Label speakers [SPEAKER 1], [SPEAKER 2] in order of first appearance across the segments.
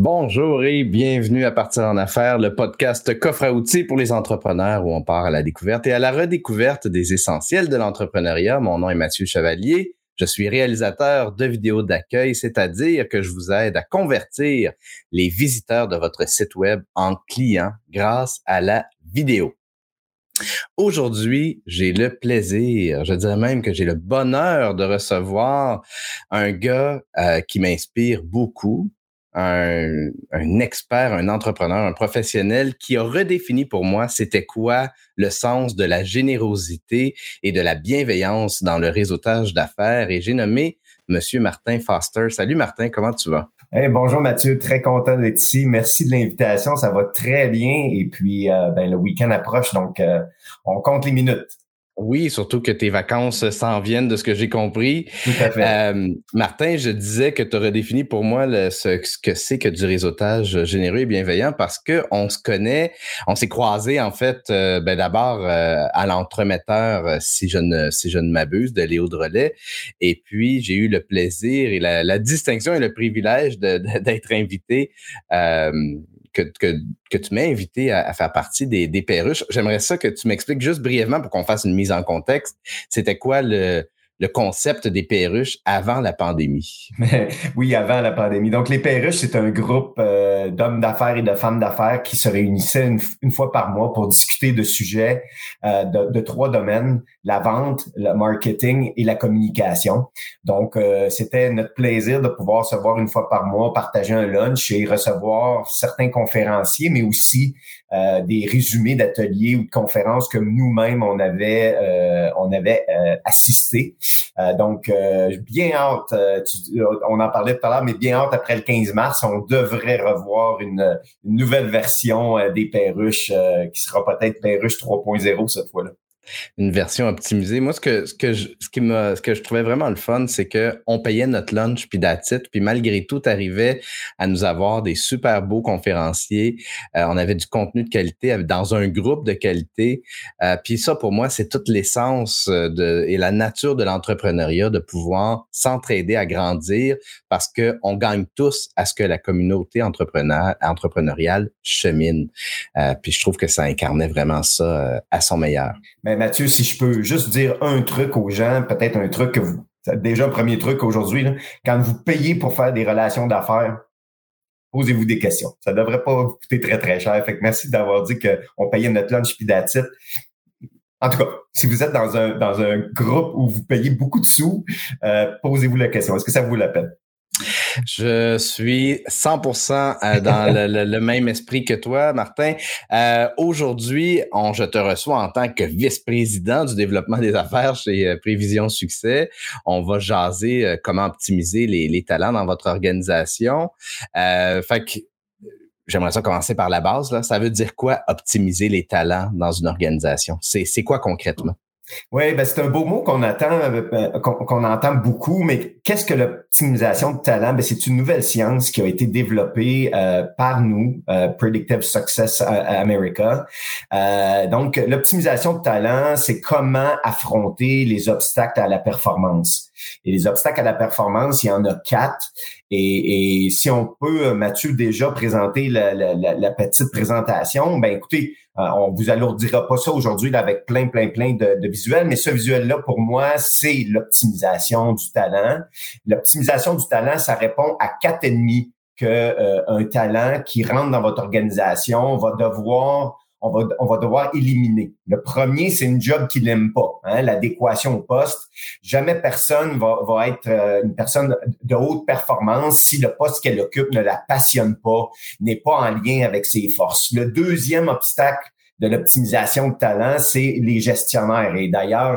[SPEAKER 1] Bonjour et bienvenue à Partir en Affaires, le podcast coffre à outils pour les entrepreneurs où on part à la découverte et à la redécouverte des essentiels de l'entrepreneuriat. Mon nom est Mathieu Chevalier. Je suis réalisateur de vidéos d'accueil, c'est-à-dire que je vous aide à convertir les visiteurs de votre site web en clients grâce à la vidéo. Aujourd'hui, j'ai le plaisir, je dirais même que j'ai le bonheur de recevoir un gars euh, qui m'inspire beaucoup, un, expert, un entrepreneur, un professionnel qui a redéfini pour moi c'était quoi le sens de la générosité et de la bienveillance dans le réseautage d'affaires. Et j'ai nommé Monsieur Martin Foster. Salut Martin, comment tu vas?
[SPEAKER 2] Bonjour Mathieu, très content d'être ici. Merci de l'invitation, ça va très bien. Et puis, euh, ben, le week-end approche, donc euh, on compte les minutes.
[SPEAKER 1] Oui, surtout que tes vacances s'en viennent de ce que j'ai compris.
[SPEAKER 2] Tout à fait.
[SPEAKER 1] Euh, Martin, je disais que tu aurais défini pour moi le, ce, ce, que c'est que du réseautage généreux et bienveillant parce que on se connaît, on s'est croisés en fait euh, ben d'abord euh, à l'entremetteur, si je ne si je ne m'abuse, de Léo Drolet. Et puis j'ai eu le plaisir et la, la distinction et le privilège d'être invité que, que, que, tu m'as invité à, à, faire partie des, des perruches. J'aimerais ça que tu m'expliques juste brièvement pour qu'on fasse une mise en contexte. C'était quoi le, concept des perruches avant la pandémie?
[SPEAKER 2] oui, avant la pandémie. Donc, les perruches, c'est un groupe euh, d'hommes d'affaires et de femmes d'affaires qui se réunissaient une, fois par mois pour discuter de sujets euh, de, de, trois domaines, la vente, le marketing et la communication. Donc, euh, c'était notre plaisir de pouvoir se voir une fois par mois, partager un lunch et recevoir certains conférenciers, mais aussi euh, des résumés d'ateliers ou de conférences que nous-mêmes on avait euh, on avait euh, assisté. donc bien hâte, on en parlait tout à l'heure, mais bien hâte après le 15 mars, on devrait revoir une, une nouvelle version des perruches qui sera peut-être perruche 3.0 cette fois-là
[SPEAKER 1] une version optimisée. Moi, ce que, ce que, je, ce qui ce que je trouvais vraiment le fun, c'est que on payait notre lunch puis d'attitude, puis malgré tout, arrivait à nous avoir des super beaux conférenciers. Euh, on avait du contenu de qualité dans un groupe de qualité. Euh, puis ça, pour moi, c'est toute l'essence euh, et la nature de l'entrepreneuriat de pouvoir s'entraider à grandir parce que on gagne tous à ce que la communauté entrepreneur, entrepreneuriale chemine. Puis je trouve que ça incarnait vraiment ça à son meilleur.
[SPEAKER 2] Mathieu, si je peux juste dire un truc aux gens, peut-être un truc que vous, déjà premier truc aujourd'hui, quand vous payez pour faire des relations d'affaires, posez-vous des questions. Ça devrait pas vous coûter très, très cher. Merci d'avoir dit qu'on payait notre lunch puis En tout cas, si vous êtes dans un, dans un groupe où vous payez beaucoup de sous, euh, posez-vous la question. Est-ce que ça vaut la peine?
[SPEAKER 1] Je suis 100% euh, dans le, même esprit que toi, Martin. Euh, Aujourd'hui, je te reçois en tant que vice-président du développement des affaires chez euh, Prévision Succès. On va jaser comment optimiser les, talents dans votre organisation. Fait que j'aimerais ça commencer par la base. Ça veut dire quoi optimiser les talents dans une organisation? C'est quoi concrètement?
[SPEAKER 2] Oui, ben c'est un beau mot qu'on attend, euh, qu'on entend beaucoup, mais qu'est-ce que l'optimisation de talent? Ben c'est une nouvelle science qui a été développée euh, par nous, euh, Predictive Success America. donc, l'optimisation de talent, c'est comment affronter les obstacles à la performance. Et les obstacles à la performance, il y en a quatre. Et, et si on peut, Mathieu, déjà présenter la, la, la petite présentation, ben écoutez, euh, on vous alourdira pas ça aujourd'hui avec plein, plein, plein de, de visuels, mais ce visuel-là, pour moi, c'est l'optimisation du talent. L'optimisation du talent, ça répond à quatre ennemis que euh, un talent qui rentre dans votre organisation va devoir on va, on va devoir éliminer. Le premier, c'est une job qu'il n'aime pas, hein, l'adéquation au poste. Jamais personne va, va être euh, une personne de haute performance si le poste qu'elle occupe ne la passionne pas, n'est pas en lien avec ses forces. Le deuxième obstacle de l'optimisation de talent, c'est les gestionnaires. Et d'ailleurs,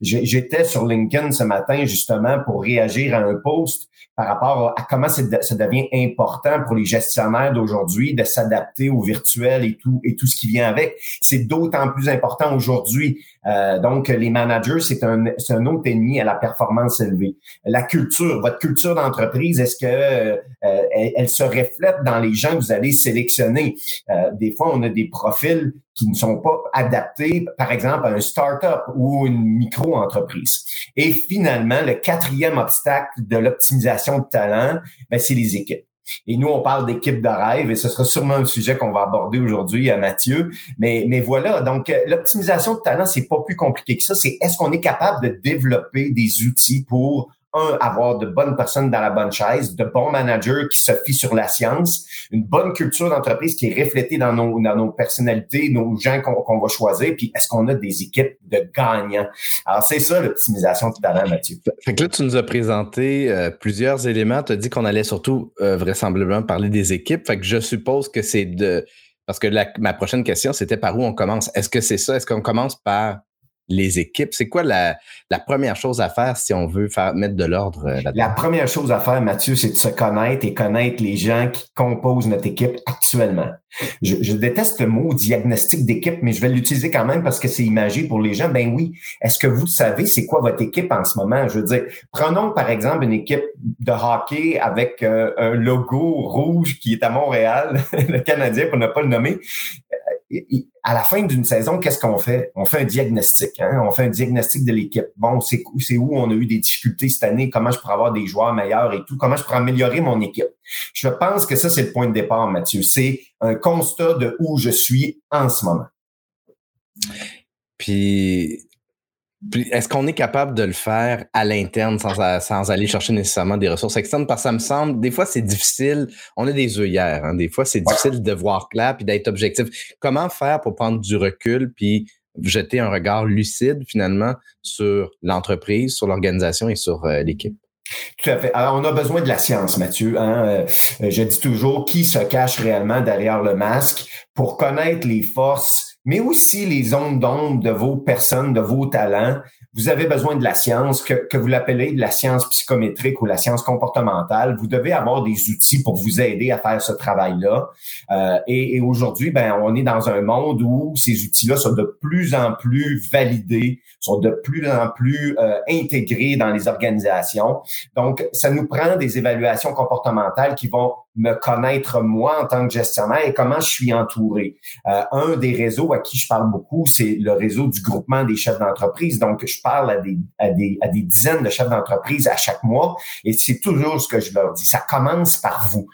[SPEAKER 2] j'étais sur LinkedIn ce matin justement pour réagir à un post par rapport à comment ça devient important pour les gestionnaires d'aujourd'hui de s'adapter au virtuel et tout et tout ce qui vient avec. C'est d'autant plus important aujourd'hui. Euh, donc, les managers, c'est un, un autre ennemi à la performance élevée. La culture, votre culture d'entreprise, est-ce que euh, elle, elle, se reflète dans les gens que vous allez sélectionner? Euh, des fois, on a des profils qui ne sont pas adaptés, par exemple, à un start-up ou une micro-entreprise. Et finalement, le quatrième obstacle de l'optimisation de talent, ben, c'est les équipes. Et nous, on parle d'équipe de rêve et ce sera sûrement un sujet qu'on va aborder aujourd'hui à Mathieu. Mais, mais voilà, donc euh, l'optimisation de talent, c'est pas plus compliqué que ça. C'est est-ce qu'on est capable de développer des outils pour un, avoir de bonnes personnes dans la bonne chaise, de bons managers qui se fient sur la science, une bonne culture d'entreprise qui est reflétée dans nos, dans nos personnalités, nos gens qu'on va choisir, puis est-ce qu'on a des équipes de gagnants? Alors, c'est ça l'optimisation de talent, Mathieu.
[SPEAKER 1] Fait que là, tu nous as présenté euh, plusieurs éléments. Tu as dit qu'on allait surtout euh, vraisemblablement parler des équipes. Fait que je suppose que c'est de... Parce que ma prochaine question, c'était par où on commence? Est-ce que c'est ça? Est-ce qu'on commence par les équipes? C'est quoi la, première chose à faire si on veut faire mettre de l'ordre euh?
[SPEAKER 2] La première chose à faire, Mathieu, c'est de se connaître et connaître les gens qui composent notre équipe actuellement. Je, déteste le mot diagnostic d'équipe, mais je vais l'utiliser quand même parce que c'est imagé pour les gens. Ben oui, est-ce que vous savez c'est quoi votre équipe en ce moment? Je veux dire, prenons par exemple une équipe de hockey avec euh, un logo rouge qui est à Montréal, le Canadien pour ne pas le nommer à la fin d'une saison, qu'est-ce qu'on fait? On fait un diagnostic. Hein? On fait un diagnostic de l'équipe. Bon, c'est où on a eu des difficultés cette année? Comment je pourrais avoir des joueurs meilleurs et tout? Comment je pourrais améliorer mon équipe? Je pense que ça, c'est le point de départ, Mathieu. C'est un constat de où je suis en ce moment.
[SPEAKER 1] Puis est-ce qu'on est capable de le faire à l'interne sans, sans, aller chercher nécessairement des ressources externes? Parce que ça me semble, des fois, c'est difficile. On a des œillères. Hein? Des fois, c'est difficile de voir clair puis d'être objectif. Comment faire pour prendre du recul puis jeter un regard lucide, finalement, sur l'entreprise, sur l'organisation et sur euh, l'équipe?
[SPEAKER 2] Tout à fait. Alors, on a besoin de la science, Mathieu. Hein? Euh, je dis toujours qui se cache réellement derrière le masque? Pour connaître les forces mais aussi les zones d'ombre de vos personnes, de vos talents. Vous avez besoin de la science, que, que vous l'appelez la science psychométrique ou la science comportementale. Vous devez avoir des outils pour vous aider à faire ce travail-là. Euh, et, et aujourd'hui, ben, on est dans un monde où ces outils-là sont de plus en plus validés, sont de plus en plus euh, intégrés dans les organisations. Donc, ça nous prend des évaluations comportementales qui vont me connaître moi en tant que gestionnaire et comment je suis entouré. Euh, un des réseaux à qui je parle beaucoup, c'est le réseau du groupement des chefs d'entreprise. Donc, je parle à des, à des, à des dizaines de chefs d'entreprise à chaque mois et c'est toujours ce que je leur dis. Ça commence par vous.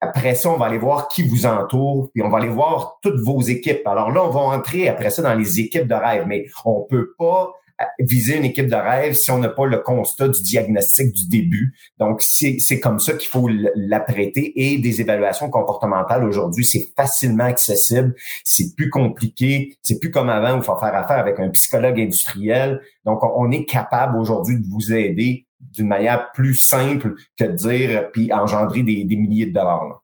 [SPEAKER 2] Après ça, on va aller voir qui vous entoure, puis on va aller voir toutes vos équipes. Alors là, on va entrer après ça dans les équipes de rêve, mais on peut pas viser une équipe de rêve si on n'a pas le constat du diagnostic du début. Donc, c'est comme ça qu'il faut l'apprêter. Et des évaluations comportementales aujourd'hui, c'est facilement accessible. C'est plus compliqué. C'est plus comme avant où il faut faire affaire avec un psychologue industriel. Donc, on, est capable aujourd'hui de vous aider d'une manière plus simple que de dire puis engendrer des, des milliers de dollars.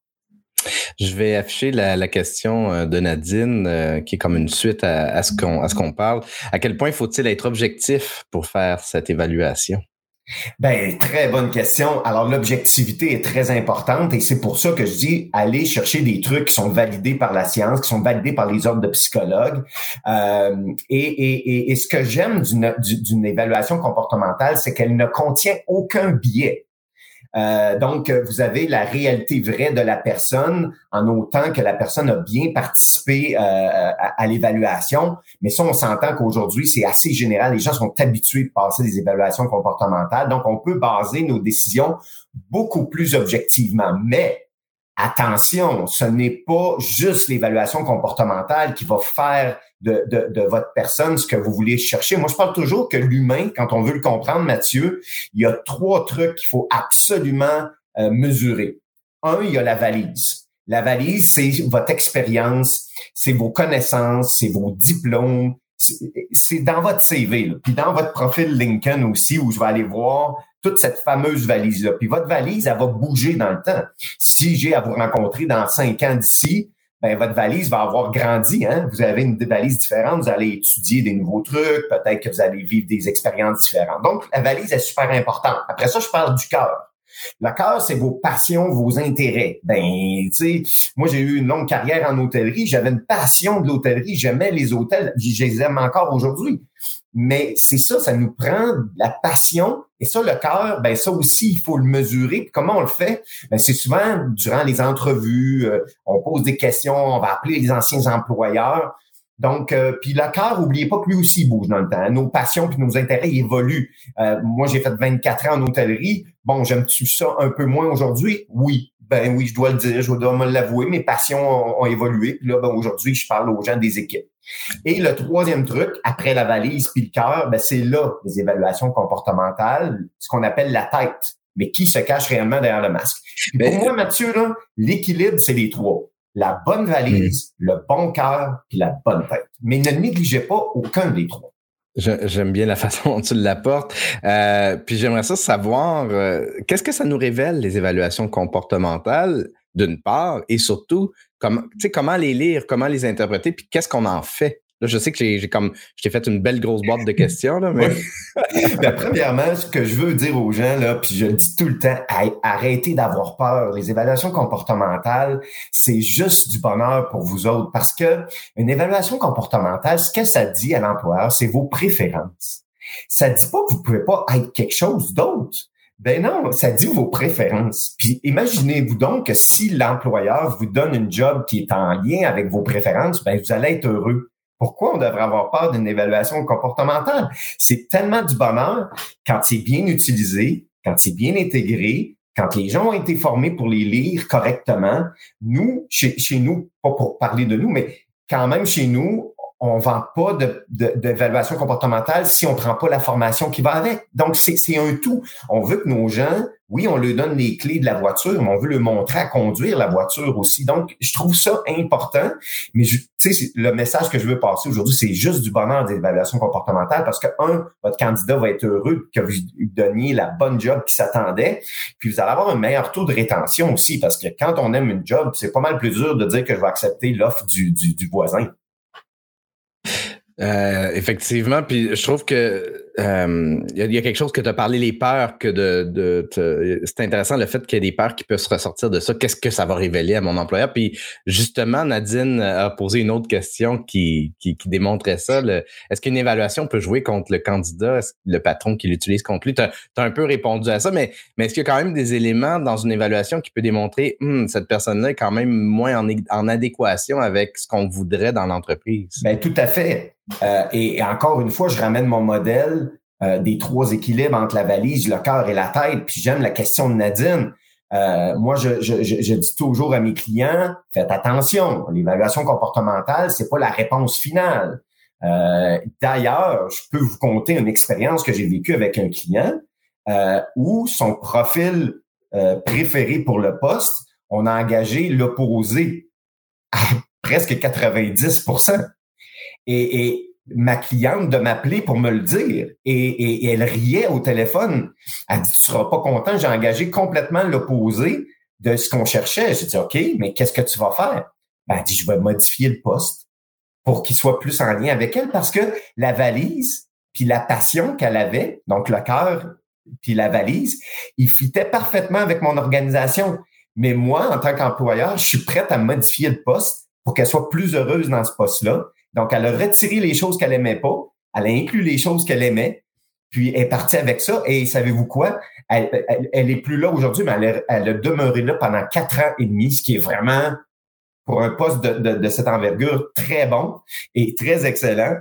[SPEAKER 1] Je vais afficher la, question euh, de Nadine, euh, qui est comme une suite à, ce qu'on parle. À quel point faut-il être objectif pour faire cette évaluation?
[SPEAKER 2] Ben, très bonne question. Alors, l'objectivité est très importante et c'est pour ça que je dis aller chercher des trucs qui sont validés par la science, qui sont validés par les ordres de psychologues. Euh, et, ce que j'aime d'une évaluation comportementale, c'est qu'elle ne contient aucun biais. Euh, donc, vous avez la réalité vraie de la personne en autant que la personne a bien participé euh, à, l'évaluation. Mais ça, on s'entend qu'aujourd'hui, c'est assez général. Les gens sont habitués de passer des évaluations comportementales. Donc, on peut baser nos décisions beaucoup plus objectivement. Mais attention, ce n'est pas juste l'évaluation comportementale qui va faire de, de, de, votre personne ce que vous voulez chercher. Moi, je parle toujours que l'humain, quand on veut le comprendre, Mathieu, il y a trois trucs qu'il faut absolument euh, mesurer. Un, il y a la valise. La valise, c'est votre expérience, c'est vos connaissances, c'est vos diplômes, c'est dans votre CV, là. puis dans votre profil LinkedIn aussi, où je vais aller voir toute cette fameuse valise-là. Puis votre valise, elle va bouger dans le temps. Si j'ai à vous rencontrer dans cinq ans d'ici, ben votre valise va avoir grandi. Hein? Vous avez une valise différente, vous allez étudier des nouveaux trucs, peut-être que vous allez vivre des expériences différentes. Donc, la valise est super importante. Après ça, je parle du cœur. Le cœur, c'est vos passions, vos intérêts. Ben, tu sais, moi, j'ai eu une longue carrière en hôtellerie. J'avais une passion de l'hôtellerie. J'aimais les hôtels. Je les aime encore aujourd'hui. Mais c'est ça, ça nous prend la passion. Et ça, le cœur, ben ça aussi, il faut le mesurer. comment on le fait? Ben, c'est souvent durant les entrevues, euh, on pose des questions, on va appeler les anciens employeurs. Donc, euh, puis le cœur, oubliez pas que lui aussi bouge dans le temps. Nos passions puis nos intérêts évoluent. Euh, moi, j'ai fait 24 ans en hôtellerie. Bon, j'aime-tu ça un peu moins aujourd'hui? Oui. ben oui, je dois le dire, je dois me l'avouer, mes passions ont, évolué. Puis là, ben, aujourd'hui, je parle aux gens des équipes. Et le troisième truc, après la valise puis le cœur, ben, c'est là les évaluations comportementales, ce qu'on appelle la tête. Mais qui se cache réellement derrière le masque? pour ben, moi, Mathieu, l'équilibre, c'est les trois. La bonne valise, hmm. le bon cœur, puis la bonne tête. Mais ne négligez pas aucun des trois.
[SPEAKER 1] J'aime bien la façon dont tu l'apportes. Euh, puis j'aimerais ça savoir, euh, qu'est-ce que ça nous révèle, les évaluations comportementales, d'une part, et surtout, comment, comment les lire, comment les interpréter, puis qu'est-ce qu'on en fait? je sais que j'ai comme je t'ai fait une belle grosse boîte de questions, là, mais.
[SPEAKER 2] Ben, premièrement, ce que je veux dire aux gens, là, puis je le dis tout le temps, arrêtez d'avoir peur. Les évaluations comportementales, c'est juste du bonheur pour vous autres. Parce que une évaluation comportementale, ce que ça dit à l'employeur, c'est vos préférences. Ça dit pas que vous pouvez pas être quelque chose d'autre. Ben non, ça dit vos préférences. Puis imaginez-vous donc que si l'employeur vous donne une job qui est en lien avec vos préférences, ben vous allez être heureux. Pourquoi on devrait avoir peur d'une évaluation comportementale? C'est tellement du bonheur quand c'est bien utilisé, quand c'est bien intégré, quand les gens ont été formés pour les lire correctement. Nous, chez, chez nous, pas pour parler de nous, mais quand même chez nous, on vend pas d'évaluation de, comportementale si on prend pas la formation qui va avec. Donc, c'est un tout. On veut que nos gens, oui, on leur donne les clés de la voiture, mais on veut leur montrer à conduire la voiture aussi. Donc, je trouve ça important. Mais tu sais, le message que je veux passer aujourd'hui, c'est juste du bonheur d'évaluation comportementale parce que, un, votre candidat va être heureux que vous lui donniez la bonne job qui s'attendait. Puis, vous allez avoir un meilleur taux de rétention aussi parce que quand on aime une job, c'est pas mal plus dur de dire que je vais accepter l'offre du, du voisin.
[SPEAKER 1] Euh, effectivement, puis je trouve que euh, il y, a quelque chose que tu as parlé, les peurs, que de, de, c'est intéressant le fait qu'il y ait des peurs qui peuvent se ressortir de ça. Qu'est-ce que ça va révéler à mon employeur? Puis justement, Nadine a posé une autre question qui, qui, qui démontrait ça. est-ce qu'une évaluation peut jouer contre le candidat, le patron qui l'utilise contre lui? Tu as, un peu répondu à ça, mais, mais est-ce qu'il y a quand même des éléments dans une évaluation qui peut démontrer hum, cette personne-là est quand même moins en, en adéquation avec ce qu'on voudrait dans l'entreprise?
[SPEAKER 2] Ben, tout à fait. Euh, et, encore une fois, je ramène mon modèle euh, des trois équilibres entre la valise, le cœur et la tête. Puis j'aime la question de Nadine. Euh, moi, je, je, je, dis toujours à mes clients, faites attention, l'évaluation comportementale, c'est pas la réponse finale. D'ailleurs, je peux vous conter une expérience que j'ai vécue avec un client où son profil préféré pour le poste, on a engagé l'opposé à presque 90% et, ma cliente de m'appeler pour me le dire. Et, elle riait au téléphone. Elle dit, tu seras pas content, j'ai engagé complètement l'opposé de ce qu'on cherchait. J'ai dit, OK, mais qu'est-ce que tu vas faire? Ben, elle dit, je vais modifier le poste pour qu'il soit plus en lien avec elle parce que la valise puis la passion qu'elle avait, donc le cœur puis la valise, il fitait parfaitement avec mon organisation. Mais moi, en tant qu'employeur, je suis prête à modifier le poste pour qu'elle soit plus heureuse dans ce poste-là donc, elle a retiré les choses qu'elle aimait pas, elle a inclus les choses qu'elle aimait, puis elle est partie avec ça. Et savez-vous quoi? Elle, elle, est plus là aujourd'hui, mais elle, elle, a demeuré là pendant quatre ans et demi, ce qui est vraiment pour un poste de cette envergure très bon et très excellent.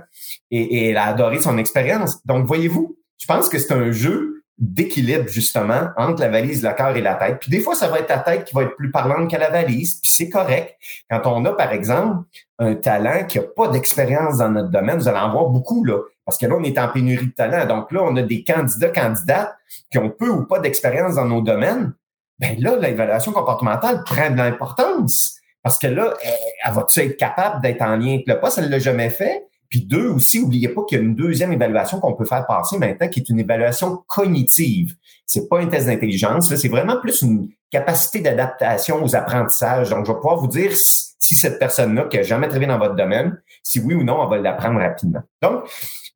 [SPEAKER 2] Et, et elle a adoré son expérience. Donc, voyez-vous, je pense que c'est un jeu d'équilibre justement entre la valise, le cœur et la tête. Puis des fois, ça va être la tête qui va être plus parlante que la valise, puis c'est correct. Quand on a, par exemple, un talent qui n'a pas d'expérience dans notre domaine, vous allez en voir beaucoup, là. Parce que là, on est en pénurie de talent. Donc là, on a des candidats, candidates qui ont peu ou pas d'expérience dans nos domaines. Ben là, l'évaluation comportementale prend de l'importance. Parce que là, elle, va-tu être capable d'être en lien avec le poste? Elle l'a jamais fait. Puis deux aussi, oubliez pas qu'il y a une deuxième évaluation qu'on peut faire passer maintenant, qui est une évaluation cognitive. C'est pas un test d'intelligence, c'est vraiment plus une capacité d'adaptation aux apprentissages. Donc, je vais pouvoir vous dire si cette personne-là qui a jamais travaillé dans votre domaine, si oui ou non, on va l'apprendre rapidement. Donc,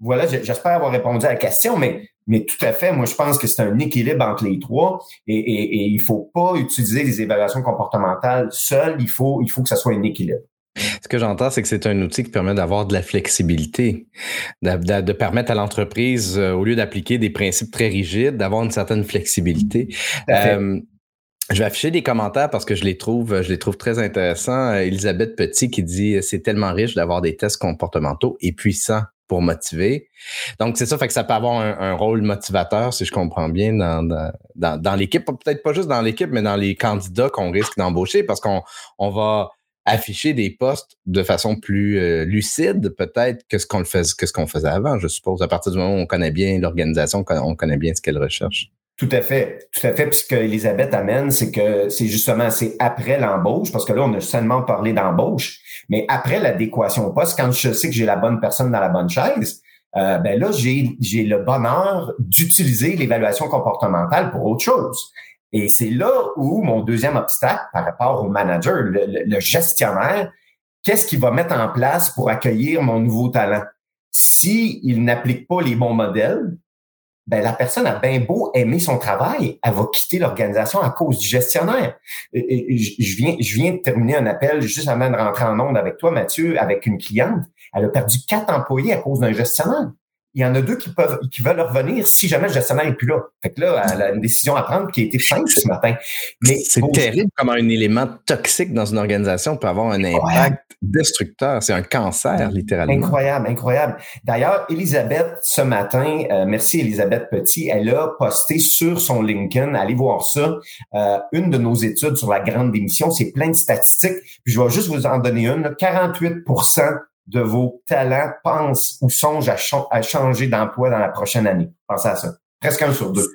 [SPEAKER 2] voilà, j'espère avoir répondu à la question, mais, mais tout à fait, moi, je pense que c'est un équilibre entre les trois et, et, et il faut pas utiliser les évaluations comportementales seules, il faut, il faut que ça soit un équilibre.
[SPEAKER 1] Ce que j'entends, c'est que c'est un outil qui permet d'avoir de la flexibilité, de, permettre à l'entreprise, euh, au lieu d'appliquer des principes très rigides, d'avoir une certaine flexibilité. Euh, je vais afficher des commentaires parce que je les trouve, je les trouve très intéressants. Elisabeth Petit qui dit c'est tellement riche d'avoir des tests comportementaux et puissants pour motiver. Donc, c'est ça, fait que ça peut avoir un, rôle motivateur, si je comprends bien, dans, dans, dans l'équipe. Peut-être pas juste dans l'équipe, mais dans les candidats qu'on risque d'embaucher parce qu'on on va afficher des postes de façon plus euh, lucide, peut-être, que ce qu'on faisait, que ce qu'on faisait avant, je suppose, à partir du moment où on connaît bien l'organisation, on connaît bien ce qu'elle recherche.
[SPEAKER 2] Tout à fait, tout à fait. Puis ce amène, c'est que c'est justement c'est après l'embauche, parce que là on a seulement parlé d'embauche, mais après l'adéquation au poste, quand je sais que j'ai la bonne personne dans la bonne chaise, euh, ben là j'ai le bonheur d'utiliser l'évaluation comportementale pour autre chose. Et c'est là où mon deuxième obstacle par rapport au manager, le, gestionnaire, qu'est-ce qu'il va mettre en place pour accueillir mon nouveau talent? S'il il n'applique pas les bons modèles, ben la personne a bien beau aimer son travail, elle va quitter l'organisation à cause du gestionnaire. je viens, je viens de terminer un appel juste avant de rentrer en onde avec toi, Mathieu, avec une cliente. Elle a perdu quatre employés à cause d'un gestionnaire il y en a deux qui peuvent qui veulent revenir si jamais le gestionnaire est plus là. Fait que là, elle a une décision à prendre qui a été simple ce matin.
[SPEAKER 1] Mais c'est terrible comment un élément toxique dans une organisation peut avoir un impact destructeur. C'est un cancer, littéralement.
[SPEAKER 2] Incroyable, incroyable. D'ailleurs, Elisabeth, ce matin, euh, merci Elisabeth Petit, elle a posté sur son LinkedIn, allez voir ça, euh, une de nos études sur la grande démission. C'est plein de statistiques. Puis je vais juste vous en donner une. 48 de vos talents pensent ou songent à, changer d'emploi dans la prochaine année. Pensez à ça. Presque un sur deux.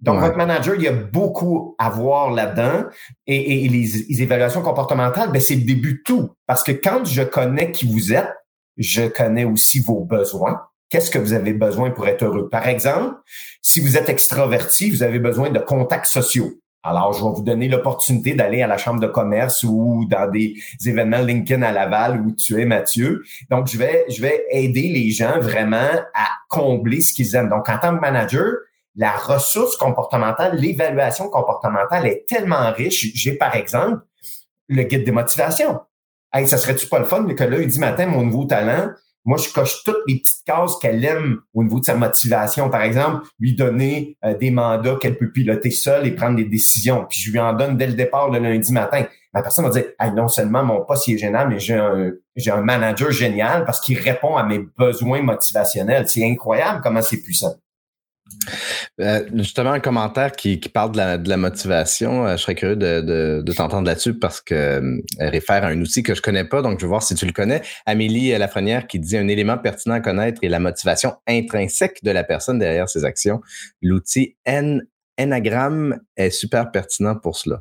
[SPEAKER 2] Donc, votre manager, il y a beaucoup à voir là-dedans. Et, les, évaluations comportementales, ben, c'est le début de tout. Parce que quand je connais qui vous êtes, je connais aussi vos besoins. Qu'est-ce que vous avez besoin pour être heureux? Par exemple, si vous êtes extraverti, vous avez besoin de contacts sociaux. Alors, je vais vous donner l'opportunité d'aller à la chambre de commerce ou dans des événements LinkedIn à Laval où tu es Mathieu. Donc, je vais, je vais aider les gens vraiment à combler ce qu'ils aiment. Donc, en tant que manager, la ressource comportementale, l'évaluation comportementale est tellement riche. J'ai, par exemple, le guide des motivations. Hey, ça serait-tu pas le fun que dit matin, mon nouveau talent, moi, je coche toutes les petites cases qu'elle aime au niveau de sa motivation. Par exemple, lui donner euh, des mandats qu'elle peut piloter seule et prendre des décisions. Puis je lui en donne dès le départ le lundi matin. La personne va dire, non seulement mon poste est génial, mais j'ai un, j'ai un manager génial parce qu'il répond à mes besoins motivationnels. C'est incroyable comment c'est puissant.
[SPEAKER 1] Euh, justement, un commentaire qui, parle de la, motivation. Euh, je serais curieux de, t'entendre là-dessus parce que euh, réfère à un outil que je connais pas, donc je vais voir si tu le connais. Amélie Lafrenière qui dit un élément pertinent à connaître est la motivation intrinsèque de la personne derrière ses actions. L'outil N Enagram est super pertinent pour cela.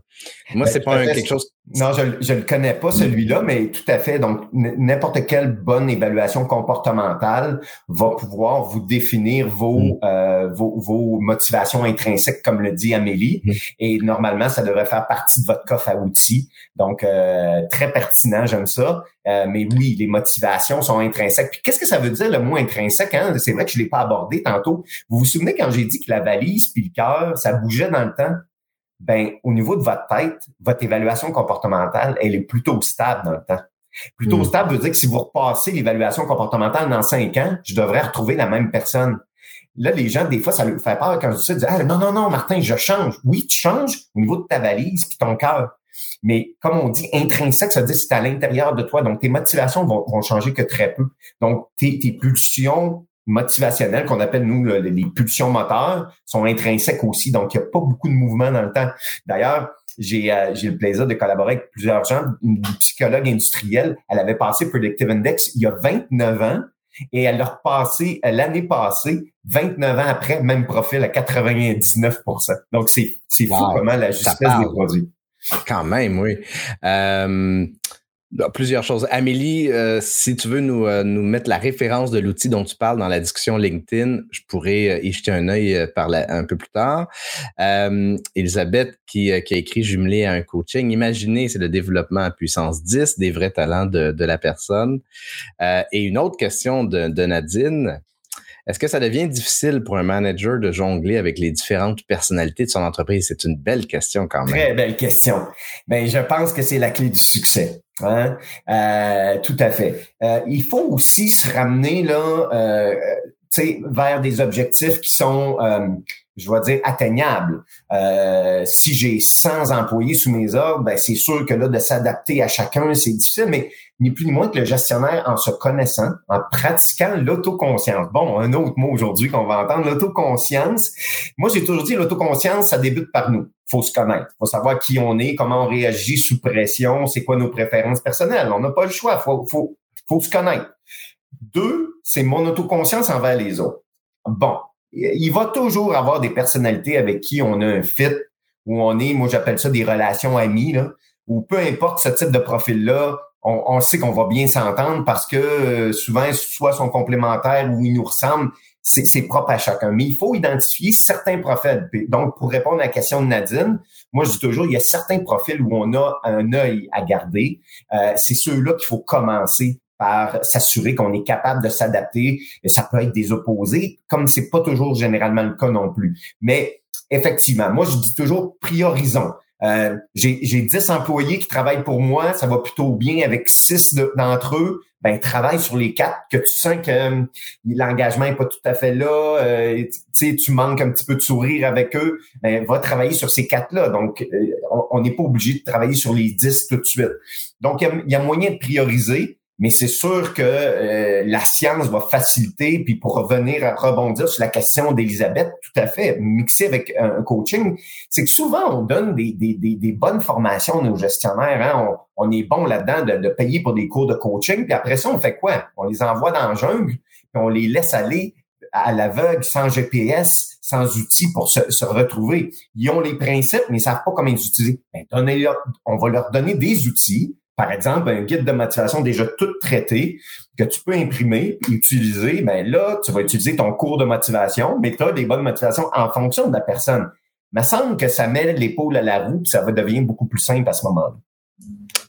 [SPEAKER 1] Moi, c'est pas quelque chose.
[SPEAKER 2] Non, je ne le connais pas celui-là, mais tout à fait. Donc, n'importe quelle bonne évaluation comportementale va pouvoir vous définir vos, mm. euh, vos, vos, motivations intrinsèques, comme le dit Amélie. Mm. Et normalement, ça devrait faire partie de votre coffre à outils. Donc, euh, très pertinent, j'aime ça. Euh, mais oui, les motivations sont intrinsèques. Puis qu'est-ce que ça veut dire le mot intrinsèque? Hein? C'est vrai que je l'ai pas abordé tantôt. Vous vous souvenez quand j'ai dit que la valise puis le cœur, ça bougeait dans le temps? ben au niveau de votre tête, votre évaluation comportementale, elle est plutôt stable dans le temps. Plutôt hmm. stable veut dire que si vous repassez l'évaluation comportementale dans cinq ans, je devrais retrouver la même personne. Là, les gens, des fois, ça leur fait peur quand je dis ça, ils disent, ah, non, non, non, Martin, je change. Oui, tu changes au niveau de ta valise puis ton cœur. Mais comme on dit, intrinsèque, ça veut dire que c'est à l'intérieur de toi. Donc, tes motivations vont, vont changer que très peu. Donc, tes, tes pulsions, motivationnelles qu'on appelle nous les pulsions moteurs sont intrinsèques aussi. Donc, il n'y a pas beaucoup de mouvement dans le temps. D'ailleurs, j'ai euh, j'ai le plaisir de collaborer avec plusieurs gens. Une psychologue industrielle, elle avait passé Predictive Index il y a 29 ans et elle l'a repassé euh, l'année passée, 29 ans après, même profil à 99% Donc, c'est c'est fou comment la justesse des produits.
[SPEAKER 1] Quand même, oui. Euh, Plusieurs choses. Amélie, euh, si tu veux nous, euh, nous mettre la référence de l'outil dont tu parles dans la discussion LinkedIn, je pourrais y jeter un œil par un peu plus tard. Elisabeth, qui, a écrit Jumelé à un coaching, imaginez, c'est le développement à puissance 10 des vrais talents de, la personne. et une autre question de Nadine. Est-ce que ça devient difficile pour un manager de jongler avec les différentes personnalités de son entreprise? C'est une belle question quand même.
[SPEAKER 2] Très belle question. Ben, je pense que c'est la clé du succès. Hein? Euh, tout à fait. Euh, il faut aussi se ramener là, euh, vers des objectifs qui sont je vais dire atteignable. Euh, si j'ai 100 employés sous mes ordres, ben c'est sûr que là de s'adapter à chacun, c'est difficile, mais ni plus ni moins que le gestionnaire en se connaissant, en pratiquant l'autoconscience. Bon, un autre mot aujourd'hui qu'on va entendre, l'autoconscience. Moi, j'ai toujours dit l'autoconscience, ça débute par nous. Faut se connaître, faut savoir qui on est, comment on réagit sous pression, c'est quoi nos préférences personnelles. On n'a pas le choix, faut faut faut se connaître. Deux, c'est mon autoconscience envers les autres. Bon, il va toujours avoir des personnalités avec qui on a un fit, où on est, moi j'appelle ça des relations amies, là, ou peu importe ce type de profil-là, on, sait qu'on va bien s'entendre parce que euh, souvent, soit sont complémentaires ou ils nous ressemblent, c'est propre à chacun. Mais il faut identifier certains profils. Donc, pour répondre à la question de Nadine, moi, je dis toujours, il y a certains profils où on a un œil à garder. Euh, c'est ceux-là qu'il faut commencer par s'assurer qu'on est capable de s'adapter. Ça peut être des opposés, comme c'est pas toujours généralement le cas non plus. Mais effectivement, moi, je dis toujours priorisons. Euh, j'ai 10 employés qui travaillent pour moi, ça va plutôt bien avec six d'entre eux. Ben, travaille sur les quatre que tu sens que euh, l'engagement est pas tout à fait là, euh, tu manques un petit peu de sourire avec eux, ben, va travailler sur ces quatre-là. Donc, euh, on n'est pas obligé de travailler sur les dix tout de suite. Donc, il y a moyen de prioriser. Mais c'est sûr que euh, la science va faciliter, puis pour revenir à rebondir sur la question d'Elisabeth, tout à fait, mixer avec un coaching, c'est que souvent on donne des, des, des, bonnes formations nos gestionnaires. Hein? On, est bon là-dedans de, de, payer pour des cours de coaching, puis après ça, on fait quoi? On les envoie dans la jungle, puis on les laisse aller à l'aveugle, sans GPS, sans outils pour se, se, retrouver. Ils ont les principes, mais ils savent pas comment les utiliser. Ben, on va leur donner des outils par exemple, un guide de motivation déjà tout traité que tu peux imprimer utiliser, ben là, tu vas utiliser ton cours de motivation, mais tu as des bonnes motivations en fonction de la personne. Il me semble que ça met l'épaule à la roue, ça va devenir beaucoup plus simple à ce moment-là.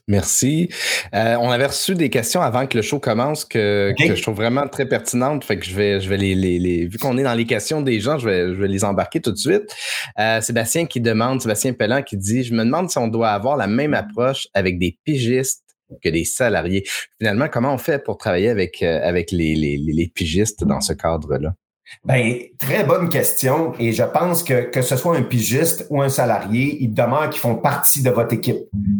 [SPEAKER 1] Merci. Euh, on avait reçu des questions avant que le show commence que, que, je trouve vraiment très pertinentes. Fait que je vais, je vais les, les, les vu qu'on est dans les questions des gens, je vais, je vais les embarquer tout de suite. Euh, Sébastien qui demande, Sébastien Pellan qui dit, je me demande si on doit avoir la même approche avec des pigistes que des salariés. Finalement, comment on fait pour travailler avec, euh, avec les, les, les pigistes dans ce cadre-là?
[SPEAKER 2] Ben, très bonne question. Et je pense que que ce soit un pigiste ou un salarié, il demeure qu'ils font partie de votre équipe.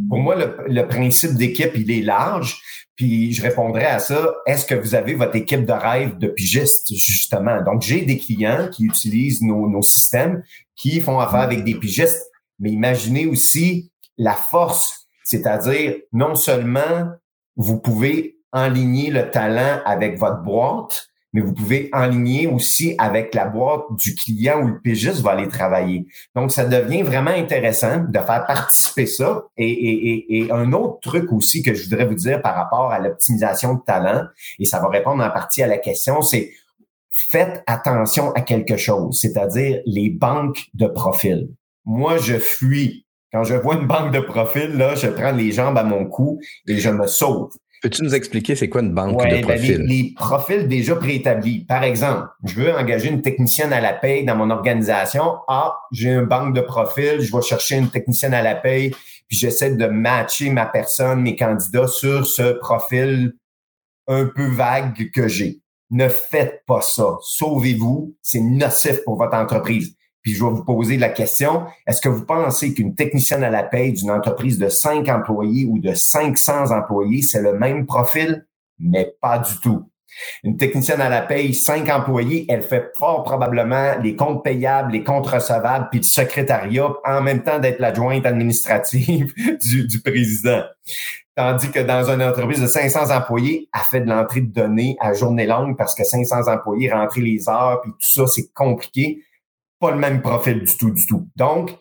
[SPEAKER 2] Pour moi, le, principe d'équipe, il est large. Puis je répondrai à ça, est-ce que vous avez votre équipe de rêve de pigistes, justement? Donc, j'ai des clients qui utilisent nos, nos systèmes, qui font affaire avec des pigistes. Mais imaginez aussi la force, c'est-à-dire non seulement vous pouvez enligner le talent avec votre boîte, mais vous pouvez enligner aussi avec la boîte du client où le pigiste va aller travailler. Donc, ça devient vraiment intéressant de faire participer ça. Et, et, un autre truc aussi que je voudrais vous dire par rapport à l'optimisation de talent, et ça va répondre en partie à la question, c'est faites attention à quelque chose, c'est-à-dire les banques de profil. Moi, je fuis. Quand je vois une banque de profil, là, je prends les jambes à mon cou et je me sauve.
[SPEAKER 1] Peux-tu nous expliquer c'est quoi une banque de
[SPEAKER 2] ben,
[SPEAKER 1] profils?
[SPEAKER 2] les, profils déjà préétablis. Par exemple, je veux engager une technicienne à la paye dans mon organisation. Ah, j'ai une banque de profils, je vais chercher une technicienne à la paye, puis j'essaie de matcher ma personne, mes candidats sur ce profil un peu vague que j'ai. Ne faites pas ça. Sauvez-vous. C'est nocif pour votre entreprise. Puis je vais vous poser la question, est-ce que vous pensez qu'une technicienne à la paye d'une entreprise de 5 employés ou de 500 employés, c'est le même profil? Mais pas du tout. Une technicienne à la paye, 5 employés, elle fait fort probablement les comptes payables, les comptes recevables, puis le secrétariat, en même temps d'être l'adjointe administrative du, du président. Tandis que dans une entreprise de 500 employés, elle fait de l'entrée de données à journée longue parce que 500 employés, rentrer les heures, puis tout ça, c'est compliqué pas le même profil du tout, du tout. Donc,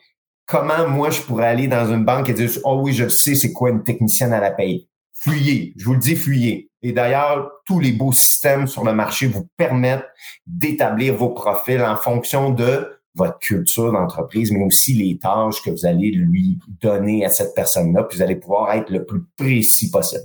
[SPEAKER 2] comment moi je pourrais aller dans une banque et dire Oh oui, je sais c'est quoi une technicienne à la paye. Fuyez, je vous le dis, fuyez. Et d'ailleurs, tous les beaux systèmes sur le marché vous permettent d'établir vos profils en fonction de votre culture d'entreprise, mais aussi les tâches que vous allez lui donner à cette personne-là, puis vous allez pouvoir être le plus précis possible.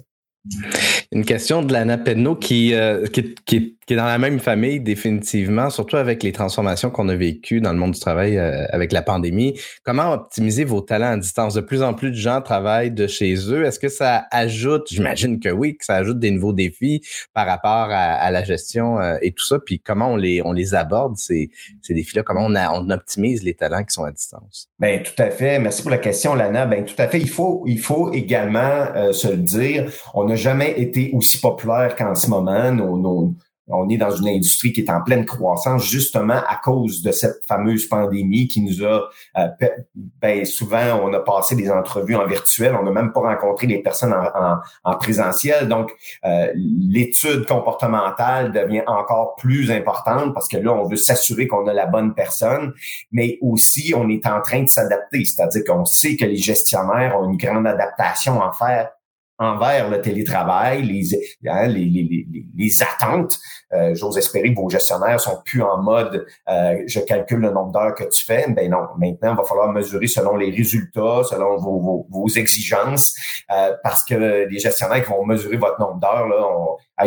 [SPEAKER 1] Une question de Lana Penno qui, euh, qui, qui, qui est dans la même famille définitivement, surtout avec les transformations qu'on a vécues dans le monde du travail euh, avec la pandémie. Comment optimiser vos talents à distance? De plus en plus de gens travaillent de chez eux. Est-ce que ça ajoute, j'imagine que oui, que ça ajoute des nouveaux défis par rapport à, la gestion euh, et tout ça? Puis comment on les, on les aborde, ces, ces défis-là? Comment on, on optimise les talents qui sont à distance?
[SPEAKER 2] Ben tout à fait. Merci pour la question, Lana. Ben tout à fait. Il faut, il faut également euh, se le dire. On n'a jamais été aussi populaire qu'en ce moment. Nos, on est dans une industrie qui est en pleine croissance justement à cause de cette fameuse pandémie qui nous a euh, ben, souvent on a passé des entrevues en virtuel, on n'a même pas rencontré les personnes en, en, présentiel. Donc euh, l'étude comportementale devient encore plus importante parce que là on veut s'assurer qu'on a la bonne personne, mais aussi on est en train de s'adapter, c'est-à-dire qu'on sait que les gestionnaires ont une grande adaptation à faire envers le télétravail, les, hein, les, les, les, attentes. Euh, j'ose espérer que vos gestionnaires sont plus en mode euh, je calcule le nombre d'heures que tu fais. Ben non, maintenant, il va falloir mesurer selon les résultats, selon vos, vos, vos exigences, euh, parce que les gestionnaires qui vont mesurer votre nombre d'heures, là,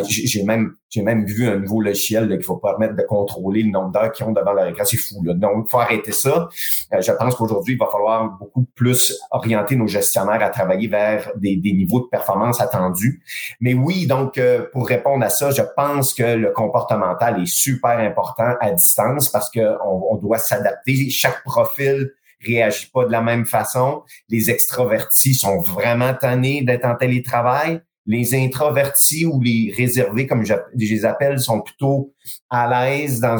[SPEAKER 2] j'ai même j'ai même vu un nouveau logiciel qu'il faut permettre de contrôler le nombre d'heures qu'ils ont devant leur écran. C'est fou. Là. Donc, faut arrêter ça. Euh, je pense qu'aujourd'hui, il va falloir beaucoup plus orienter nos gestionnaires à travailler vers des, des niveaux de performance attendus. Mais oui, donc, euh, pour répondre à ça, je pense que le comportemental est super important à distance parce qu'on on doit s'adapter. Chaque profil réagit pas de la même façon. Les extravertis sont vraiment tannés d'être en télétravail. Les introvertis ou les réservés, comme je, les appelle, sont plutôt à l'aise dans,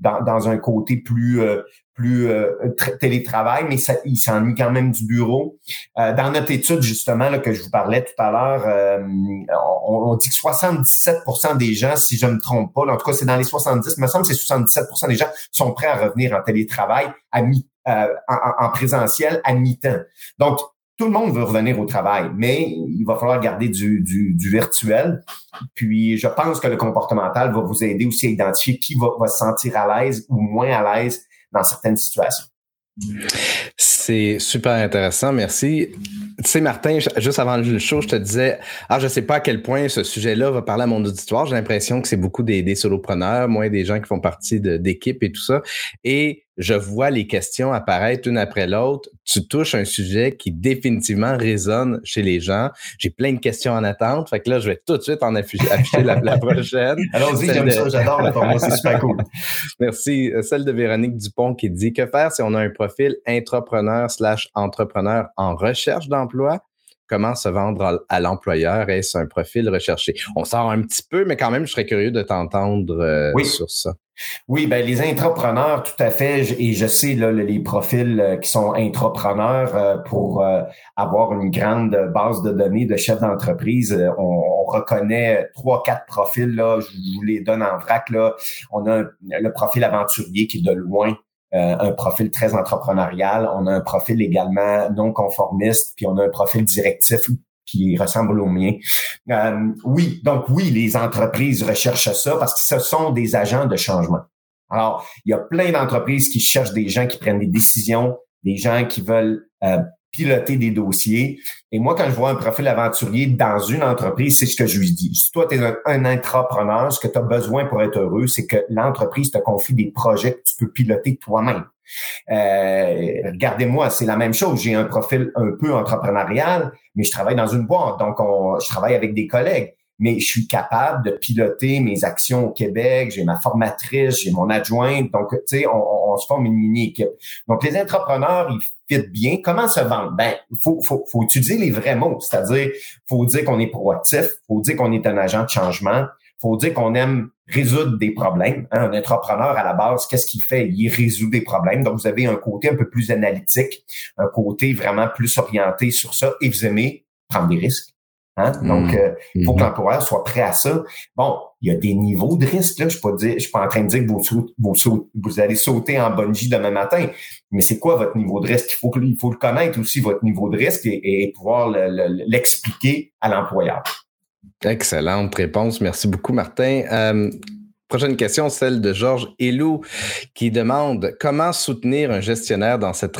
[SPEAKER 2] dans, un côté plus, euh, plus euh, télétravail, mais ça, ils s'ennuient quand même du bureau. Euh, dans notre étude, justement, là, que je vous parlais tout à l'heure, on, dit que 77% des gens, si je ne me trompe pas, en tout cas, c'est dans les 70, il me semble que c'est 77% des gens sont prêts à revenir en télétravail à mi, en, en, présentiel à mi-temps. Donc, tout le monde veut revenir au travail, mais il va falloir garder du, virtuel. Puis, je pense que le comportemental va vous aider aussi à identifier qui va, va se sentir à l'aise ou moins à l'aise dans certaines situations.
[SPEAKER 1] C'est super intéressant, merci. Tu sais, Martin, juste avant le show, je te disais, ah, je sais pas à quel point ce sujet-là va parler à mon auditoire. J'ai l'impression que c'est beaucoup des, des solopreneurs, moins des gens qui font partie d'équipes et tout ça. Et je vois les questions apparaître une après l'autre. Tu touches un sujet qui définitivement résonne chez les gens. J'ai plein de questions en attente. Fait que là, je vais tout de suite en afficher, la, prochaine.
[SPEAKER 2] Allons-y, j'aime ça, j'adore le format, c'est super cool.
[SPEAKER 1] Merci. Celle de Véronique Dupont qui dit Que faire si on a un profil intrapreneur slash entrepreneur en recherche d'emploi? Comment se vendre à, l'employeur? Est-ce un profil recherché? On sort un petit peu, mais quand même, je serais curieux de t'entendre euh, sur ça.
[SPEAKER 2] Oui, ben les intrapreneurs, tout à fait. Et je sais là, les profils euh, qui sont intrapreneurs euh, pour avoir une grande base de données de chefs d'entreprise. On, reconnaît trois, quatre profils. Là, je vous les donne en vrac. Là. On a le profil aventurier qui est de loin euh, un profil très entrepreneurial, on a un profil également non conformiste, puis on a un profil directif qui ressemble au mien. Euh, oui, donc oui, les entreprises recherchent ça parce que ce sont des agents de changement. Alors, il y a plein d'entreprises qui cherchent des gens qui prennent des décisions, des gens qui veulent euh, piloter des dossiers. Et moi, quand je vois un profil aventurier dans une entreprise, c'est ce que je lui dis. Si toi, tu es un, entrepreneur, ce que tu as besoin pour être heureux, c'est que l'entreprise te confie des projets que tu peux piloter toi-même. Euh, regardez-moi, c'est la même chose. J'ai un profil un peu entrepreneurial, mais je travaille dans une boîte, donc je travaille avec des collègues mais je suis capable de piloter mes actions au Québec, j'ai ma formatrice, j'ai mon adjointe, donc tu sais, on, on, se forme une mini-équipe. Donc les entrepreneurs, ils fit bien. Comment se vendre? Ben, faut, faut, faut utiliser les vrais mots, c'est-à-dire, faut dire qu'on est proactif, faut dire qu'on est un agent de changement, faut dire qu'on aime résoudre des problèmes. Hein, un entrepreneur, à la base, qu'est-ce qu'il fait? Il résout des problèmes. Donc, vous avez un côté un peu plus analytique, un côté vraiment plus orienté sur ça, et vous aimez prendre des risques. Hein? Donc, mmh. euh, il faut que mmh. l'employeur soit prêt à ça. Bon, il y a des niveaux de risque. Là. Je ne suis, suis pas en train de dire que vous, vous, allez sauter en bungee demain matin. Mais c'est quoi votre niveau de risque? Il faut, il faut le connaître aussi, votre niveau de risque, et, pouvoir l'expliquer à l'employeur.
[SPEAKER 1] Excellente réponse. Merci beaucoup, Martin. Euh, prochaine question, celle de Georges Elou, qui demande comment soutenir un gestionnaire dans cette,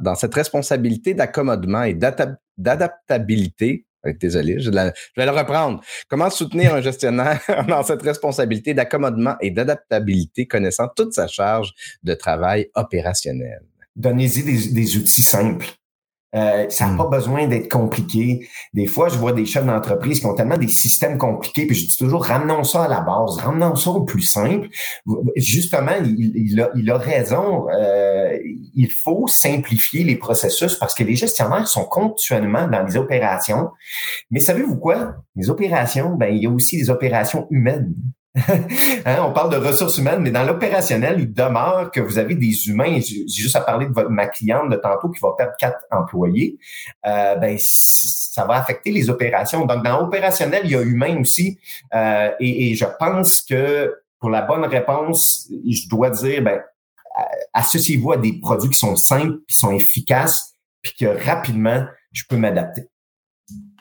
[SPEAKER 1] dans cette responsabilité d'accommodement et d'adaptabilité Désolé, je, vais le reprendre. Comment soutenir un gestionnaire dans cette responsabilité d'accommodement et d'adaptabilité connaissant toute sa charge de travail opérationnel?
[SPEAKER 2] Donnez-y des, outils simples. Euh, ça n'a hmm. pas besoin d'être compliqué. Des fois, je vois des chefs d'entreprise qui ont tellement des systèmes compliqués, puis je dis toujours, ramenons ça à la base, ramenons ça au plus simple. Justement, il, a, il a, raison. Euh, il faut simplifier les processus parce que les gestionnaires sont continuellement dans les opérations. Mais savez-vous quoi? Les opérations, ben, il y a aussi des opérations humaines. Hein, on parle de ressources humaines, mais dans l'opérationnel, il demeure que vous avez des humains. J'ai juste à parler de ma cliente de tantôt qui va perdre quatre employés. Euh, ben, ça va affecter les opérations. Donc, dans l'opérationnel, il y a humain aussi. Euh, et, je pense que pour la bonne réponse, je dois dire, ben, associez-vous à des produits qui sont simples, qui sont efficaces, puis que rapidement, je peux m'adapter.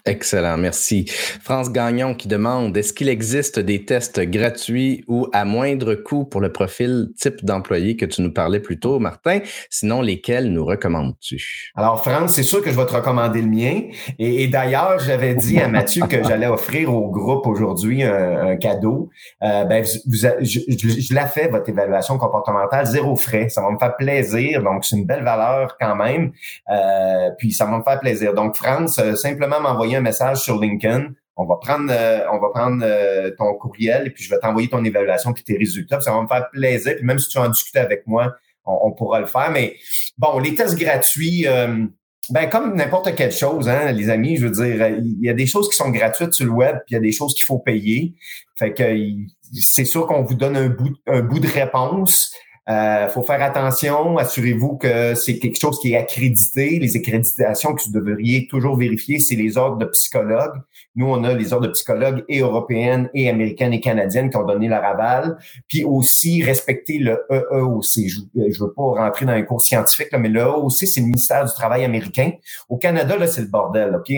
[SPEAKER 1] Excellent, merci. France Gagnon qui demande est-ce qu'il existe des tests gratuits ou à moindre coût pour le profil type d'employé que tu nous parlais plus tôt, Martin? Sinon, lesquels nous recommandes-tu?
[SPEAKER 2] Alors, France, c'est sûr que je vais te recommander le mien. Et, d'ailleurs, j'avais dit à Mathieu que j'allais offrir au groupe aujourd'hui un, cadeau. Euh, ben, je, l'ai fait, votre évaluation comportementale, zéro frais. Ça va me faire plaisir. Donc, c'est une belle valeur quand même. Euh, puis, ça va me faire plaisir. Donc, France, euh, simplement m'envoyer message sur LinkedIn. On va prendre, euh, on va prendre euh, ton courriel et puis je vais t'envoyer ton évaluation puis tes résultats. Ça va me faire plaisir. Puis même si tu en discutes avec moi, on, pourra le faire. Mais bon, les tests gratuits, euh, ben comme n'importe quelle chose, hein, les amis, je veux dire, il y a des choses qui sont gratuites sur le web, puis il y a des choses qu'il faut payer. Fait que c'est sûr qu'on vous donne un bout, un bout de réponse. Euh, faut faire attention. Assurez-vous que c'est quelque chose qui est accrédité. Les accréditations que vous devriez toujours vérifier, c'est les ordres de psychologues. Nous, on a les ordres de psychologues et européennes et américaines et canadiennes qui ont donné leur aval. Puis aussi respecter le EEOC. Je ne veux pas rentrer dans un cours scientifique, là, mais le EEOC, c'est le ministère du Travail américain. Au Canada, là, c'est le bordel. Ok,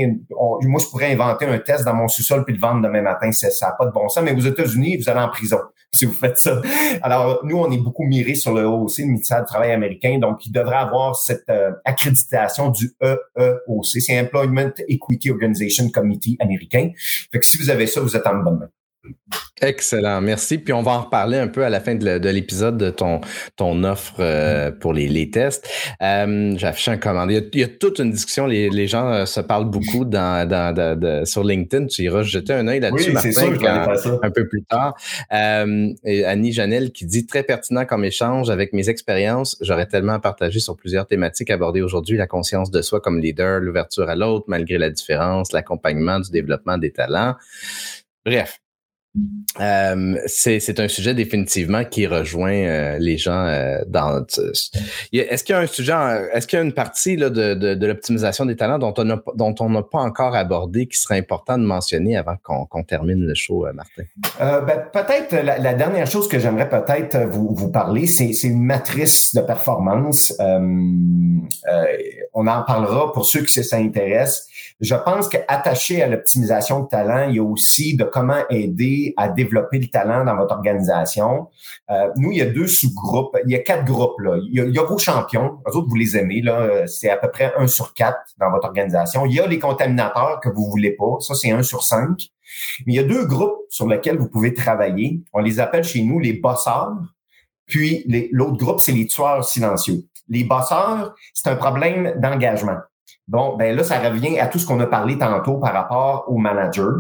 [SPEAKER 2] moi, je pourrais inventer un test dans mon sous-sol puis le vendre demain matin. Ça n'a pas de bon sens. Mais aux États-Unis, vous allez en prison si vous faites ça. Alors, nous, on est beaucoup mirés sur le OOC, le ministère du Travail américain, donc il devrait avoir cette euh, accréditation du EEOC. C'est Employment Equity Organization Committee américain. Fait que si vous avez ça, vous êtes en bonne main.
[SPEAKER 1] Excellent, merci. Puis on va en reparler un peu à la fin de l'épisode de ton, ton offre euh, pour les, les tests. Euh, J'ai affiché un commandé. Il, y, a, toute une discussion. Les, les gens euh, se parlent beaucoup dans, dans, sur LinkedIn. Tu iras jeter un œil là-dessus, Martin, un peu plus tard. Euh, et Annie Janelle qui dit très pertinent comme échange avec mes expériences. J'aurais tellement à partager sur plusieurs thématiques abordées aujourd'hui. La conscience de soi comme leader, l'ouverture à l'autre malgré la différence, l'accompagnement du développement des talents. Bref, euh, c'est un sujet définitivement qui rejoint euh, les gens euh, dans. Est-ce qu'il y a un sujet, est-ce qu'il y a une partie là, de, l'optimisation des talents dont on n'a pas encore abordé qui serait important de mentionner avant qu'on termine le show, Martin?
[SPEAKER 2] Ben, peut-être la, dernière chose que j'aimerais peut-être vous, parler, c'est une matrice de performance. on en parlera pour ceux qui ça. Je pense qu'attaché à l'optimisation de talent, il y a aussi de comment aider à développer le talent dans votre organisation. Euh, nous, il y a deux sous-groupes. Il y a quatre groupes. Là. Il, y a, vos champions. Eux autres, vous les aimez. Là. C'est à peu près un sur quatre dans votre organisation. Il y a les contaminateurs que vous voulez pas. Ça, c'est un sur cinq. Mais il y a deux groupes sur lesquels vous pouvez travailler. On les appelle chez nous les bosseurs. Puis l'autre groupe, c'est les tueurs silencieux. Les bosseurs, c'est un problème d'engagement. Bon, ben là, ça revient à tout ce qu'on a parlé tantôt par rapport au manager,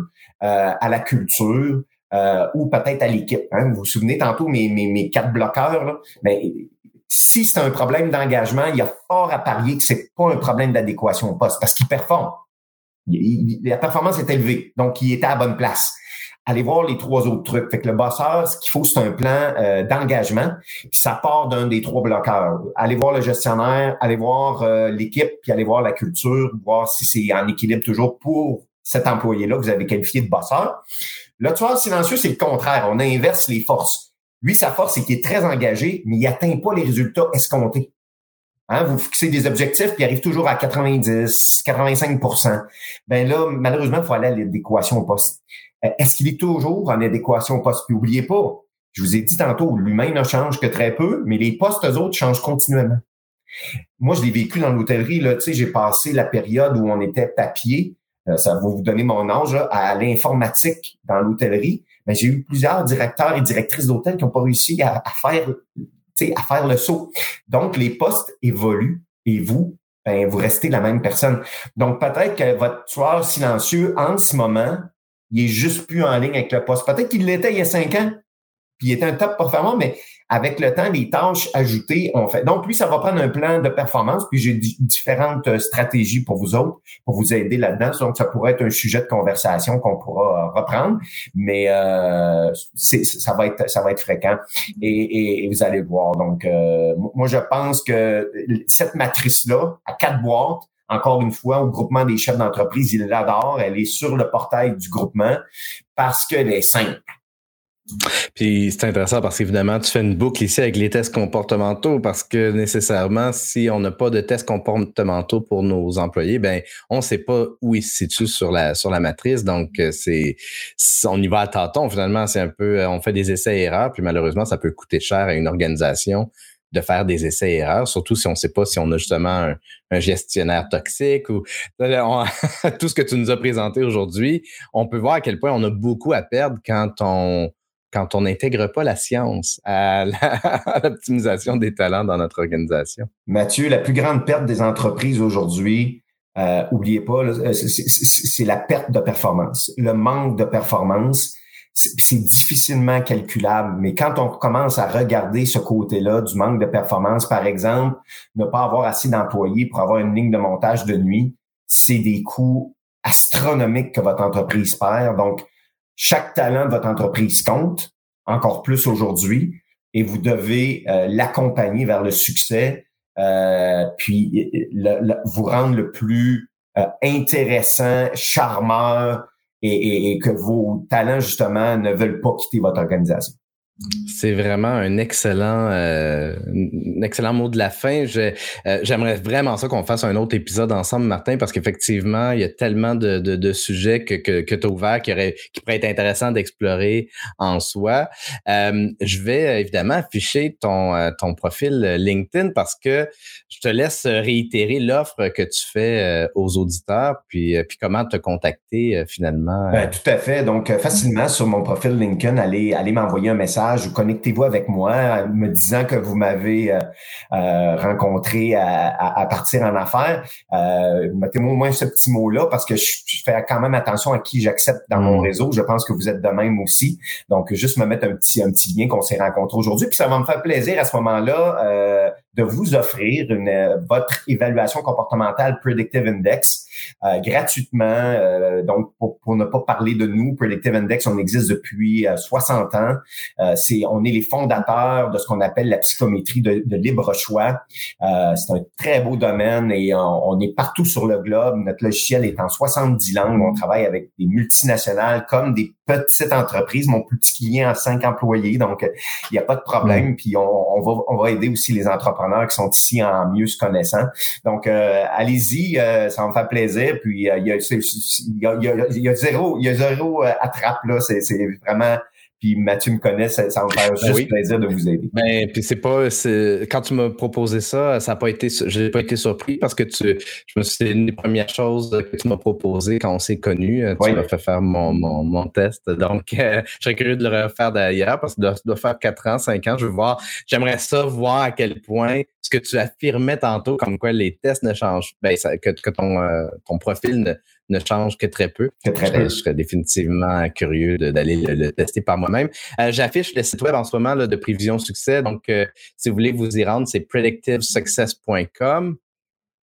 [SPEAKER 2] euh, à la culture euh, ou peut-être à l'équipe. Hein. Vous vous souvenez tantôt mes, mes, mes quatre bloqueurs, là? Ben, si c'est un problème d'engagement, il y a fort à parier que c'est pas un problème d'adéquation au poste parce qu'il performe. la performance est élevée, donc il était à la bonne place allez voir les trois autres trucs. Fait que le bosseur, ce qu'il faut, c'est un plan euh, d'engagement. Puis ça part d'un des trois bloqueurs. Allez voir le gestionnaire, allez voir euh, l'équipe, puis allez voir la culture, voir si c'est en équilibre toujours pour cet employé-là que vous avez qualifié de bosseur. Le tueur silencieux, c'est le contraire. On inverse les forces. Lui, sa force, c'est qu'il est très engagé, mais il atteint pas les résultats escomptés. Hein, vous fixez des objectifs, puis il arrive toujours à 90, 85% Ben là, malheureusement, il faut aller à l'adéquation au poste. Euh, est-ce qu'il est toujours en adéquation au poste? Puis oubliez pas, je vous ai dit tantôt, l'humain ne change que très peu, mais les postes, eux autres, changent continuellement. Moi, je l'ai vécu dans l'hôtellerie. Là, tu sais, j'ai passé la période où on était papier. ça va vous donner mon âge, à l'informatique dans l'hôtellerie, mais j'ai eu plusieurs directeurs et directrices d'hôtels qui n'ont pas réussi à, faire à faire le saut. Donc, les postes évoluent et vous, ben, vous restez la même personne. Donc, peut-être que votre tueur silencieux, en ce moment, il est juste plus en ligne avec le poste. Peut-être qu'il l'était il y a cinq ans, puis il était un top performant, mais avec le temps, les tâches ajoutées ont fait. Donc, lui, ça va prendre un plan de performance, puis j'ai différentes euh, stratégies pour vous autres, pour vous aider là-dedans. Donc, ça pourrait être un sujet de conversation qu'on pourra euh, reprendre, mais euh, ça va être ça va être fréquent et, vous allez voir. Donc, euh, moi, je pense que cette matrice-là, à quatre boîtes, encore une fois, au groupement des chefs d'entreprise, il l'adore. Elle est sur le portail du groupement parce qu'elle est simple
[SPEAKER 1] puis c'est intéressant parce qu'évidemment, tu fais une boucle ici avec les tests comportementaux parce que nécessairement, si on n'a pas de tests comportementaux pour nos employés, ben on ne sait pas où ils se situent sur la sur la matrice. Donc euh, c'est on y va à tâtons finalement. C'est un peu euh, on fait des essais et erreurs puis malheureusement ça peut coûter cher à une organisation de faire des essais et erreurs, surtout si on ne sait pas si on a justement un, gestionnaire toxique ou tout ce que tu nous as présenté aujourd'hui, on peut voir à quel point on a beaucoup à perdre quand on quand on n'intègre pas la science à l'optimisation des talents dans notre organisation.
[SPEAKER 2] Mathieu, la plus grande perte des entreprises aujourd'hui, euh, oubliez pas, euh, c'est la perte de performance, le manque de performance. C'est difficilement calculable, mais quand on commence à regarder ce côté-là du manque de performance, par exemple, ne pas avoir assez d'employés pour avoir une ligne de montage de nuit, c'est des coûts astronomiques que votre entreprise perd. Donc, chaque talent de votre entreprise compte, encore plus aujourd'hui, et vous devez euh, l'accompagner vers le succès, euh, puis vous rendre le plus euh, intéressant, charmeur, et, et, que vos talents, justement, ne veulent pas quitter votre organisation.
[SPEAKER 1] C'est vraiment un excellent, euh, un excellent mot de la fin. Euh, j'aimerais vraiment ça qu'on fasse un autre épisode ensemble, Martin, parce qu'effectivement, il y a tellement de, de, de sujets que, que, que tu as ouverts qui, pourraient être intéressants d'explorer en soi. Euh, je vais évidemment afficher ton, ton profil LinkedIn parce que je te laisse réitérer l'offre que tu fais aux auditeurs, puis, puis comment te contacter finalement.
[SPEAKER 2] Ben, tout à fait. Donc, facilement sur mon profil LinkedIn, allez, allez m'envoyer un message ou connectez-vous avec moi me disant que vous m'avez euh, euh, rencontré à, partir en affaires. Euh, Mettez-moi au moins ce petit mot-là parce que je, fais quand même attention à qui j'accepte dans mon mm. réseau. Je pense que vous êtes de même aussi. Donc, juste me mettre un petit, un petit lien qu'on s'est rencontré aujourd'hui. Puis ça va me faire plaisir à ce moment-là euh, de vous offrir une, votre évaluation comportementale Predictive Index euh, gratuitement. Euh, donc, pour, pour, ne pas parler de nous, Predictive Index, on existe depuis 60 ans. c'est, on est les fondateurs de ce qu'on appelle la psychométrie de, de libre choix. c'est un très beau domaine et on, on, est partout sur le globe. Notre logiciel est en 70 langues. On travaille avec des multinationales comme des petites entreprises. Mon plus petit client a cinq employés, donc il n'y a pas de problème. Puis on, on, va, on va aider aussi les entrepreneurs qui sont ici en mieux se connaissant. Donc, euh, allez-y, euh, ça va me faire plaisir. Puis, il y, a, y, a, zéro, il y a zéro euh, attrape, là. C'est vraiment puis Mathieu me connaît, ça, ça va me faire ben juste plaisir de vous aider.
[SPEAKER 1] Ben, puis c'est pas, quand tu m'as proposé ça, ça n'a pas été, j'ai pas été surpris parce que tu, je me suis, une des premières choses que tu m'as proposé quand on s'est connus. Tu m'as fait faire mon, mon, mon test. Donc, euh, je serais curieux de le refaire d'ailleurs parce que ça doit, faire 4 ans, 5 ans. Je veux voir, j'aimerais ça voir à quel point ce que tu affirmais tantôt, comme quoi les tests ne changent, ben, que, que ton, euh, ton profil ne, ne change que très peu. je, serais, définitivement curieux d'aller le, tester par moi-même. Euh, j'affiche le site web en ce moment là, de Prévision Succès. Donc, euh, si vous voulez vous y rendre, c'est predictivesuccess.com.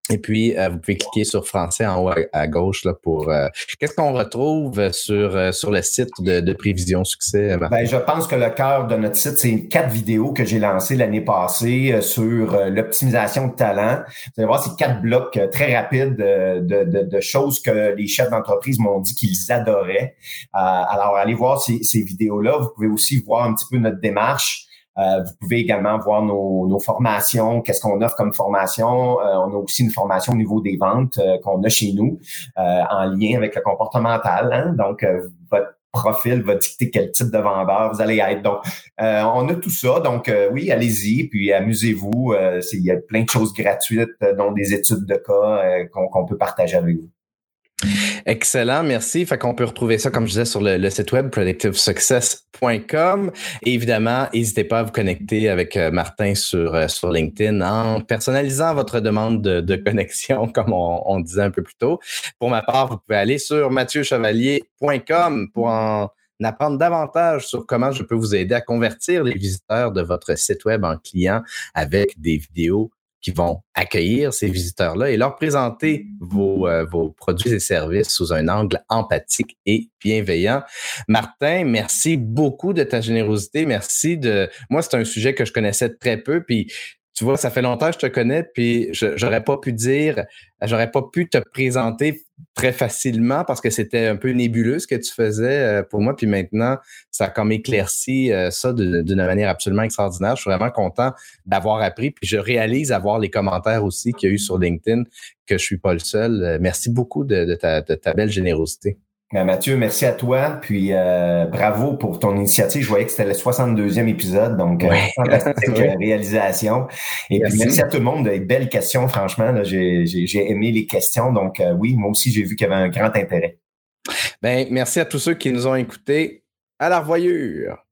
[SPEAKER 1] Et puis, euh, vous pouvez cliquer sur français en haut à, gauche là, pour. Euh, qu'est-ce qu'on retrouve sur, euh, sur le site de, de Prévision Succès,
[SPEAKER 2] Ben, je pense que le cœur de notre site, c'est quatre vidéos que j'ai lancées l'année passée sur l'optimisation de talent. Vous allez voir, c'est quatre blocs très rapides de, de, de, choses que les chefs d'entreprise m'ont dit qu'ils adoraient. alors, allez voir ces, ces vidéos-là. Vous pouvez aussi voir un petit peu notre démarche. Euh, vous pouvez également voir nos, nos formations, qu'est-ce qu'on offre comme formation. Euh, on a aussi une formation au niveau des ventes euh, qu'on a chez nous en lien avec le comportemental. Hein? Donc, votre profil va dicter quel type de vendeur vous allez être. Donc, on a tout ça. Donc, oui, allez-y, puis amusez-vous. il y a plein de choses gratuites, dont des études de cas qu'on peut partager avec vous.
[SPEAKER 1] Excellent, merci. Fait qu'on peut retrouver ça, comme je disais, sur le, site web predictivesuccess.com. évidemment, n'hésitez pas à vous connecter avec euh, Martin sur, euh, sur LinkedIn en personnalisant votre demande de, connexion, comme on, disait un peu plus tôt. Pour ma part, vous pouvez aller sur mathieuchevalier.com pour en apprendre davantage sur comment je peux vous aider à convertir les visiteurs de votre site web en clients avec des vidéos qui vont accueillir ces visiteurs-là et leur présenter vos, euh, vos produits et services sous un angle empathique et bienveillant. Martin, merci beaucoup de ta générosité. Merci de. Moi, c'est un sujet que je connaissais très peu, puis tu vois, ça fait longtemps que je te connais, puis j'aurais pas pu dire, j'aurais pas pu te présenter très facilement parce que c'était un peu nébuleux ce que tu faisais euh, pour moi. Puis maintenant, ça a comme éclairci euh, ça d'une manière absolument extraordinaire. Je suis vraiment content d'avoir appris. Puis je réalise avoir les commentaires aussi qu'il y a eu sur LinkedIn que je suis pas le seul. Euh, merci beaucoup de ta belle générosité.
[SPEAKER 2] Ben, Mathieu, merci à toi. Puis euh, bravo pour ton initiative. Je voyais que c'était le 62e épisode, donc euh, fantastique euh, réalisation. Et merci. puis merci à tout le monde. Des belles questions, franchement. J'ai aimé les questions. Donc oui, moi aussi, j'ai vu qu'il y avait un grand intérêt.
[SPEAKER 1] Ben, merci à tous ceux qui nous ont écoutés. À la revoyure.